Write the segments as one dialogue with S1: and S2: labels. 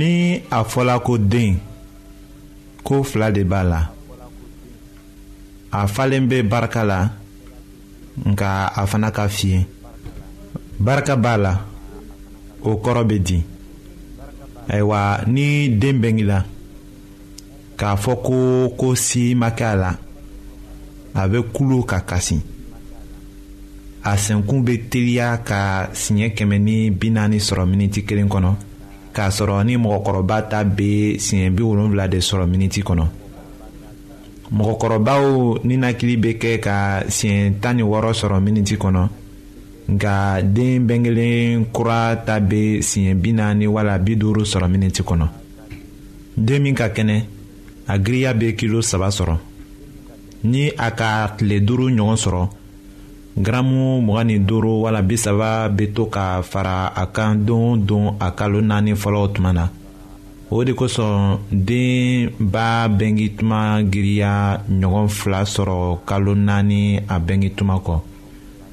S1: ni a
S2: fɔla ko den ko fila de b'a la a falen bɛ barika la nka a fana ka fiye barika b'a la o kɔrɔ bɛ di ayiwa ni den bɛngila k'a fɔ ko ko si ma kɛ a la a bɛ kulu ka kasi a senkun bɛ teliya ka siɲɛ kɛmɛ ni bi naani sɔrɔ miniti kelen kɔnɔ k'a sɔrɔ ni mɔgɔkɔrɔba ta bɛ siɲɛ bi wolonwula de sɔrɔ miniti kɔnɔ mɔgɔkɔrɔbaw ninakili bɛ kɛ ka siɲɛ tan ni wɔɔrɔ sɔrɔ miniti kɔnɔ
S3: nka den bɛnkelen kura ta bɛ siɲɛ bi naani wala bi duuru sɔrɔ miniti kɔnɔ. den min ka kɛnɛ a giriya bɛ kilo saba sɔrɔ ni a ka tile duuru ɲɔgɔn sɔrɔ garamu mugan ni duuru wala bi saba bɛ to ka fara a kan don o don a kalo naani fɔlɔ tuma na o de kosɔn den ba bɛnki tuma giriya ɲɔgɔn fila sɔrɔ kalo naani a bɛnki tuma kɔ.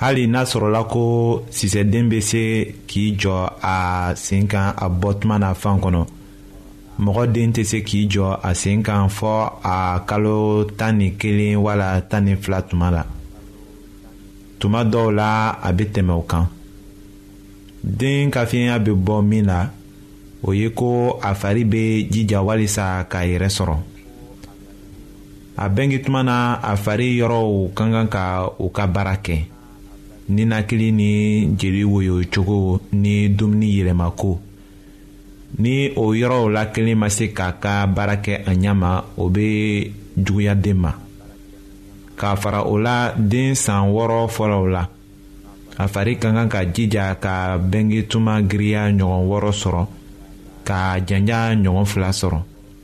S3: hali n'a sɔrɔla ko sisɛden bɛ se k'i jɔ a sen kan a bɔtuma na fan kɔnɔ mɔgɔ den tɛ se k'i jɔ a sen kan fɔ a kalo tan ni kelen wala tan ni fila tuma la tuma dɔw la a bɛ tɛmɛ o kan den ka fiɲɛya bɛ bɔ min na o ye ko a fari bɛ jija walisa k'a yɛrɛ sɔrɔ. a bɛnge tuma na a fari yɔrɔw ka kan ka u ka baara kɛ ninakili ni jeli woyo cogo ni dumuni yɛlɛmako ni o yɔrɔw la kelen ma se k'a ka baara kɛ a ɲɛ ma o bɛ juguya den ma k'a fara o la den san wɔɔrɔ fɔlɔw la a fari ka kan ka jija ka bɛnge tuma giriya ɲɔgɔn wɔɔrɔ sɔrɔ ka janja ɲɔgɔn fila sɔrɔ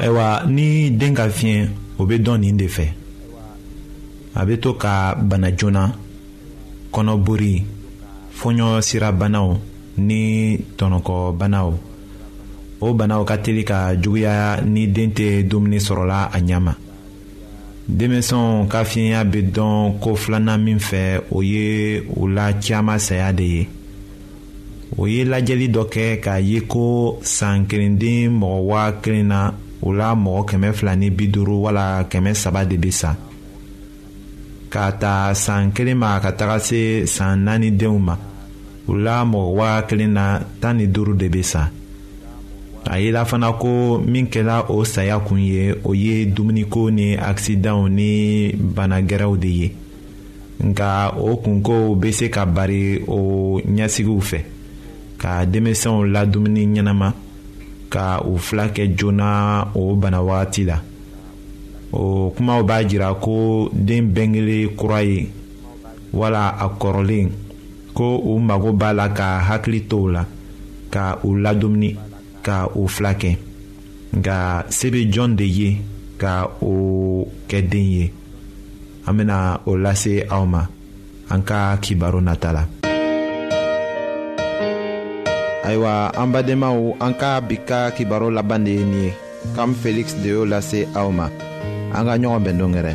S2: ayiwa ni den ka fiɲɛ o bɛ dɔn nin de fɛ a bɛ to ka bana joona kɔnɔbori fɔɲɔ sirabanaw ni tɔnɔkɔbanaw o banaw ka teli ka juguya ni den tɛ dumuni sɔrɔla a ɲɛ ma denmisɛnw ka fiɲɛya bɛ dɔn ko filanan min fɛ o ye u la caman saya de ye o ye lajɛli dɔ kɛ k'a ye ko san kelenden mɔgɔ waa kelen na o la mɔgɔ kɛmɛ fila ni bi duuru wala kɛmɛ saba de bɛ sa k'a ta san kelen ma ka taga se san naani denw ma o la mɔgɔ waa kelen na tan ni duuru de bɛ sa a yela fana ko min kɛra o saya kun ye o ye dumuniko ni akisidanw ni bana gɛrɛw de ye. nka o kunkow bɛ se ka bari o ɲɛsigiw fɛ ka denmisɛnw la dumuni ɲɛnama ka u fila kɛ joona o bana wagati la o kumaw b'a jira ko den bɛnkelen kura ye wala a kɔrɔlen ko u mago b'a la ka hakili to u la ka u ladumuni ka u fila kɛ nka se bɛ jɔn de ye ka o kɛ den ye an bena o lase aw ma an ka kibaru nata la
S1: ayiwa an badenmaw an ka bi ka kibaru laban de ye nin ye kam feliksi de y'o lase aw ma an ka ɲɔgɔn bɛn dongɛrɛ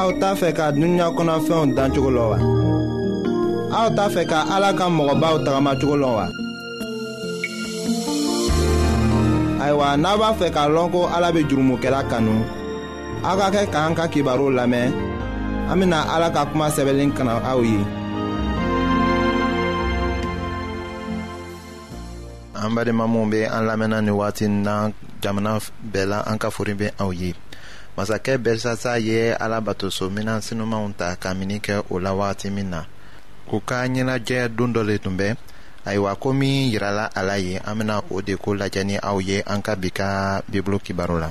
S1: aw t'a fɛ ka dunuya kɔnɔfɛnw dan cogo la wa aw t'a fɛ ka ala ka mɔgɔbaw tagamacogo la wa ayiwa n'a b'a fɛ k'a lɔn ko ala bɛ jurumokɛla kanu aw ka kɛ k'an ka kibaru lamɛn an bɛna ala ka kuma sɛbɛnlen kana aw ye.
S4: an badenma minw be an lamɛnna ni wagati na jamana bɛɛ la an ka fori be aw ye masakɛ belsasa ye ala batoso minan sinumanw ta ka mini kɛ o la wagati min na u ka ɲɛnajɛ don dɔ le tun bɛ ayiwa ko min yirala a la ye an bena o de ko lajɛ ni aw ye an ka bi ka bibulu kibaro la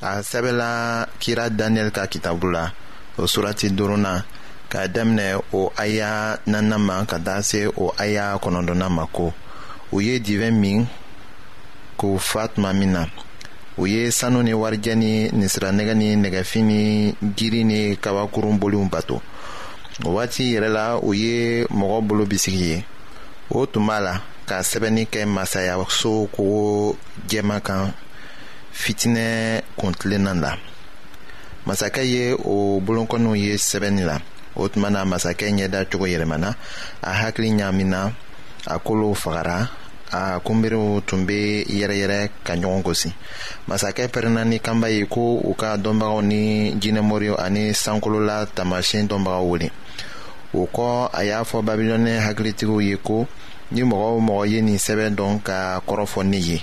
S1: a
S4: sɛbɛla kira daniyɛli ka kitabu la o surati duruna k'a daminɛ o aya nanan ma ka taa se o aya kɔnɔdɔnna ma ko u ye divɛn min k'u fa tuma min na u ye sanu ni warijɛ ni nisiranɛgɛ ni nɛgɛfin ni jiri ni kabakurun boliw bato o waati yɛrɛ la u ye mɔgɔ bolo bisigi ye o tun b'a la ka sɛbɛnni kɛ masaya so kogo jɛma kan fitinɛ kuntilenna la masakɛ ye o bolonkɔniw ye sɛbɛnni la o tuma na masakɛ ɲɛda cogo yɛlɛmana a hakili ɲaamina a kolow fagara a kunberew tun bɛ yɛrɛyɛrɛ ka ɲɔgɔn gosi masakɛ pɛrɛnna ni kanba ye ko u ka dɔnbagaw ni jinɛmoriw ani sankolola taamasiyɛn dɔnbagaw wele o kɔ a y'a fɔ babilɔnɛ hakilitigiw ye ko ni mɔgɔ o mɔgɔ ye nin sɛbɛn dɔn ka kɔrɔfɔ ne ye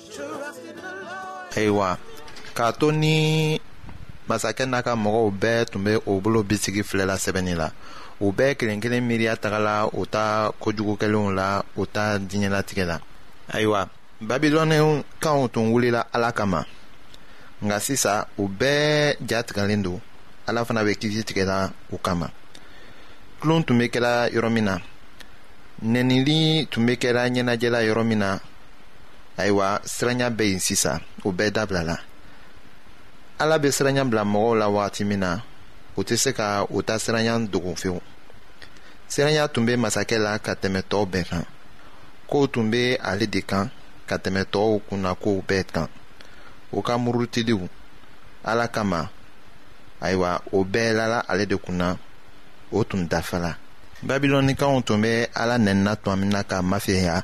S4: ayiwa k'a
S1: to ni masakɛ n'a ka mɔgɔw bɛɛ tun bɛ o bolo bisigi filɛla sɛbɛnni la u bɛɛ kelen kelen miiriya tagala u ta kojugu kɛlenw la u ta diɲɛlatigɛ la ayiwa babilɔnɛw kanw tun wulila ala kama nka sisan u bɛɛ ja tigɛlen don ala fana bɛ kisi tigɛla u kama tulon tun bɛ kɛla yɔrɔ min na nɛnili tun bɛ kɛra ɲɛnajɛla yɔrɔ min na ayiwa siranya bɛ yen sisan o bɛɛ dabila la ala bɛ siranya bila mɔgɔw la wagati min na u tɛ se ka u ta siranya dogo fewu siranya tun bɛ masakɛ la ka tɛmɛ tɔw bɛɛ kan kow tun bɛ ale de kan ka tɛmɛ tɔw kunna kow bɛɛ kan u ka murutiliw ala kama ayiwa o bɛɛ lala ale de kunna o tun dafala babilɔnikanw tun bɛ ala nɛnina tuma min na k'a
S4: mafeya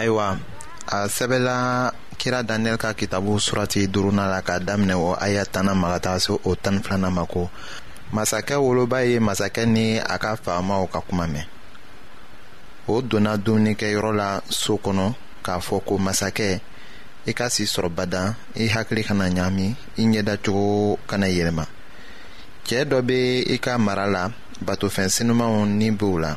S4: ayiwa a sɛbɛla kira daniyɛli ka kitabu surati duruna la k'a daminɛ o aya tanna ma ka taa se o tan ni filanan ma ko masakɛ woloba ye masakɛ ni a ka faamaw ka kuma mɛn o donna dumunikɛyɔrɔ la so kɔnɔ k'a fɔ ko masakɛ i ka si sɔrɔ badan i hakili kana ɲaami i ɲɛdacogo kana yɛlɛma cɛɛ dɔ be i ka mara la batofɛn sinumanw ni b'u la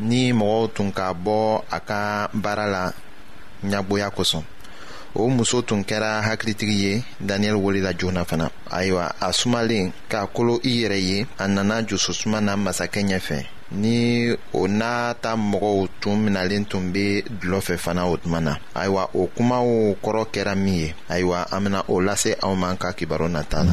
S4: ni mɔgɔw tun ka bɔ a ka baara la ɲɛgoya kosɔn o muso tun kɛra hakilitigi ye daniyɛli wolila joona fana ayiwa a sumalen k'a kolo i yɛrɛ ye a nana jususuma na masakɛ ɲɛfɛ ni o n'a ta mɔgɔw tun minalen tun bɛ dulɔ fɛ fana o tuma na ayiwa o kumaw kɔrɔ kɛra min ye ayiwa an bɛna o lase aw ma an ka kibaru nata la.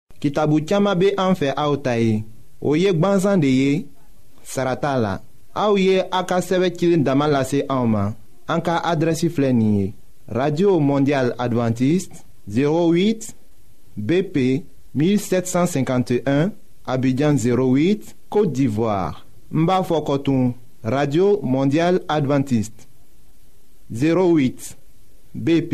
S2: kitabu caman
S1: bɛ an fɛ aw ta ye o ye gbansan de ye sara t'a la aw ye a ka sɛbɛn cilen dama lase anw ma an ka adrɛsi filɛ nin ye radio mondial adventiste 08 BP 1751 Abidjan 08 Côte d'Ivoire
S5: n b'a fɔ kɔtun radio mondial adventiste
S2: 08 BP